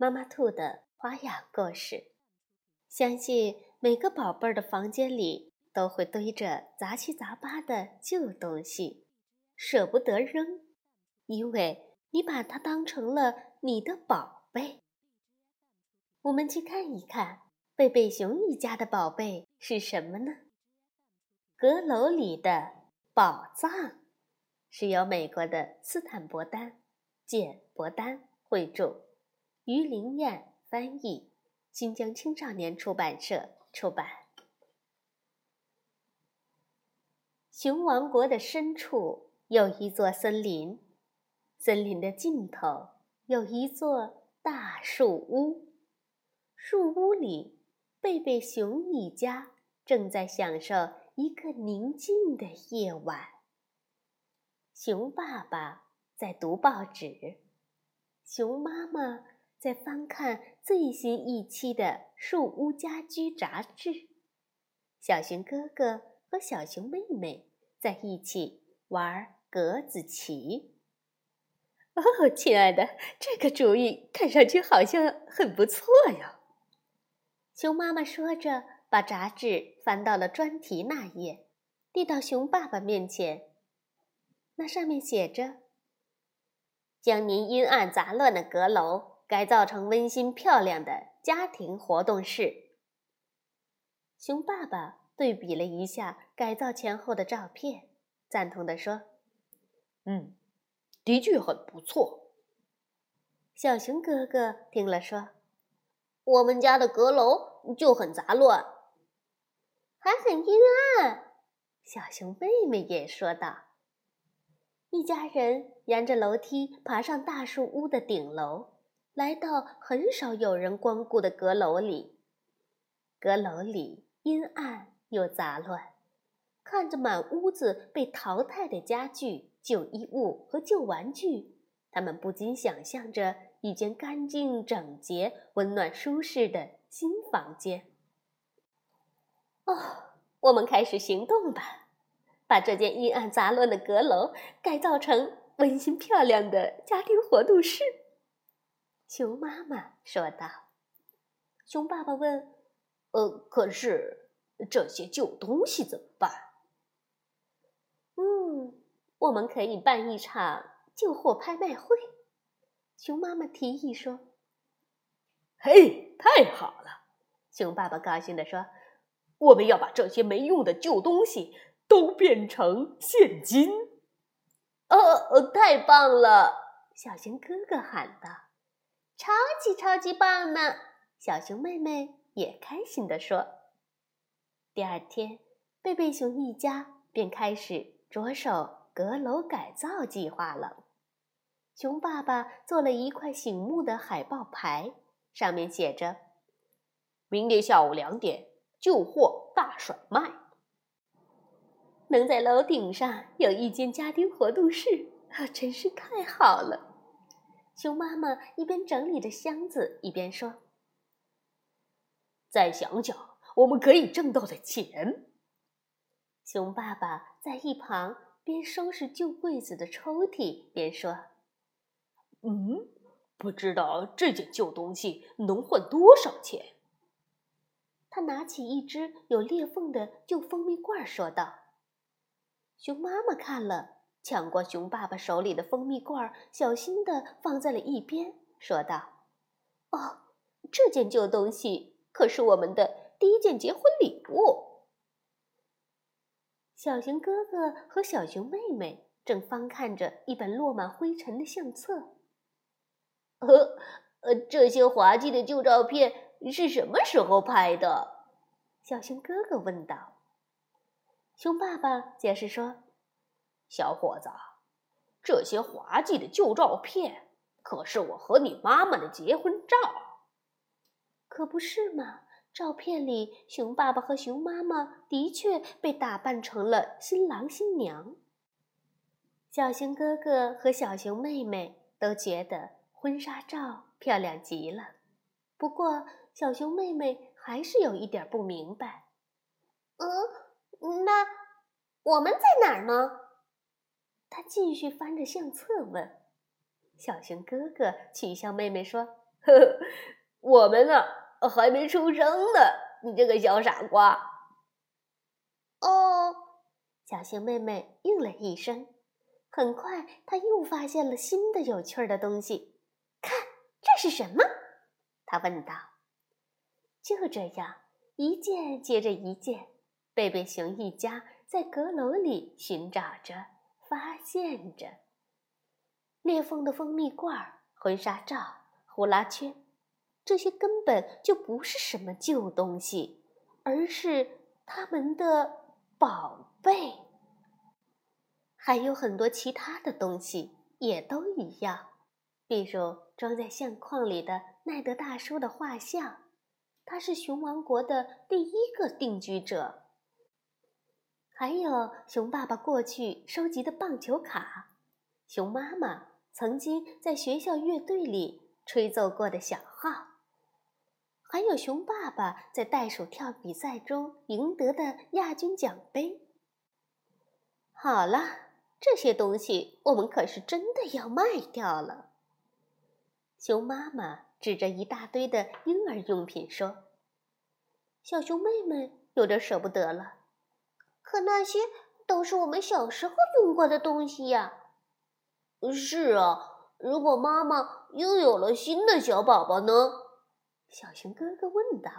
妈妈兔的花样故事，相信每个宝贝儿的房间里都会堆着杂七杂八的旧东西，舍不得扔，因为你把它当成了你的宝贝。我们去看一看贝贝熊一家的宝贝是什么呢？阁楼里的宝藏，是由美国的斯坦伯丹、简伯丹绘著。于林燕翻译，新疆青少年出版社出版。熊王国的深处有一座森林，森林的尽头有一座大树屋。树屋里，贝贝熊一家正在享受一个宁静的夜晚。熊爸爸在读报纸，熊妈妈。在翻看最新一期的《树屋家居》杂志，小熊哥哥和小熊妹妹在一起玩格子棋。哦，亲爱的，这个主意看上去好像很不错呀。熊妈妈说着，把杂志翻到了专题那页，递到熊爸爸面前。那上面写着：“将您阴暗杂乱的阁楼。”改造成温馨漂亮的家庭活动室。熊爸爸对比了一下改造前后的照片，赞同地说：“嗯，的确很不错。”小熊哥哥听了说：“我们家的阁楼就很杂乱，还很阴暗。”小熊妹妹也说道。一家人沿着楼梯爬上大树屋的顶楼。来到很少有人光顾的阁楼里，阁楼里阴暗又杂乱，看着满屋子被淘汰的家具、旧衣物和旧玩具，他们不禁想象着一间干净整洁、温暖舒适的新房间。哦，我们开始行动吧，把这间阴暗杂乱的阁楼改造成温馨漂亮的家庭活动室。熊妈妈说道：“熊爸爸问，呃，可是这些旧东西怎么办？”“嗯，我们可以办一场旧货拍卖会。”熊妈妈提议说。“嘿，太好了！”熊爸爸高兴地说，“我们要把这些没用的旧东西都变成现金。”“哦，太棒了！”小熊哥哥喊道。超级超级棒呢！小熊妹妹也开心地说。第二天，贝贝熊一家便开始着手阁楼改造计划了。熊爸爸做了一块醒目的海报牌，上面写着：“明天下午两点，旧货大甩卖。”能在楼顶上有一间家庭活动室，啊，真是太好了！熊妈妈一边整理着箱子，一边说：“再想想我们可以挣到的钱。”熊爸爸在一旁边收拾旧柜子的抽屉，边说：“嗯，不知道这件旧东西能换多少钱。”他拿起一只有裂缝的旧蜂蜜罐，说道：“熊妈妈看了。”抢过熊爸爸手里的蜂蜜罐，小心地放在了一边，说道：“哦，这件旧东西可是我们的第一件结婚礼物。”小熊哥哥和小熊妹妹正翻看着一本落满灰尘的相册。“呃，呃，这些滑稽的旧照片是什么时候拍的？”小熊哥哥问道。熊爸爸解释说。小伙子，这些滑稽的旧照片可是我和你妈妈的结婚照。可不是嘛？照片里，熊爸爸和熊妈妈的确被打扮成了新郎新娘。小熊哥哥和小熊妹妹都觉得婚纱照漂亮极了。不过，小熊妹妹还是有一点不明白。嗯，那我们在哪儿呢？他继续翻着相册问。小熊哥哥取笑妹妹说：“呵呵，我们呢还没出生呢，你这个小傻瓜。”哦，小熊妹妹应了一声。很快，他又发现了新的有趣的东西。看，这是什么？他问道。就这样，一件接着一件，贝贝熊一家在阁楼里寻找着、发现着。裂缝的蜂蜜罐、婚纱照、呼啦圈，这些根本就不是什么旧东西，而是他们的宝贝。还有很多其他的东西也都一样，比如装在相框里的奈德大叔的画像，他是熊王国的第一个定居者。还有熊爸爸过去收集的棒球卡，熊妈妈曾经在学校乐队里吹奏过的小号，还有熊爸爸在袋鼠跳比赛中赢得的亚军奖杯。好了。这些东西我们可是真的要卖掉了。熊妈妈指着一大堆的婴儿用品说：“小熊妹妹有点舍不得了，可那些都是我们小时候用过的东西呀。”“是啊，如果妈妈又有了新的小宝宝呢？”小熊哥哥问道。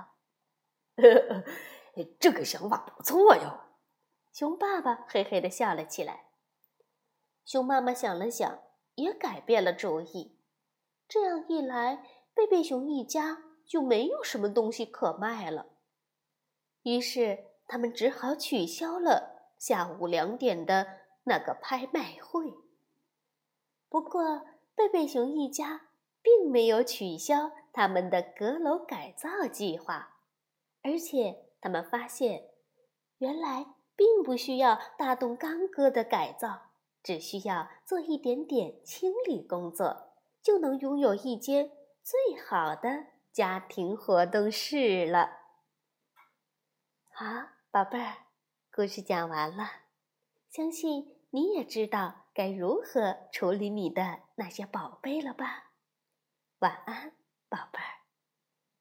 “这个想法不错哟。”熊爸爸嘿嘿的笑了起来。熊妈妈想了想，也改变了主意。这样一来，贝贝熊一家就没有什么东西可卖了。于是，他们只好取消了下午两点的那个拍卖会。不过，贝贝熊一家并没有取消他们的阁楼改造计划，而且他们发现，原来并不需要大动干戈的改造。只需要做一点点清理工作，就能拥有一间最好的家庭活动室了。好，宝贝儿，故事讲完了，相信你也知道该如何处理你的那些宝贝了吧？晚安。宝贝儿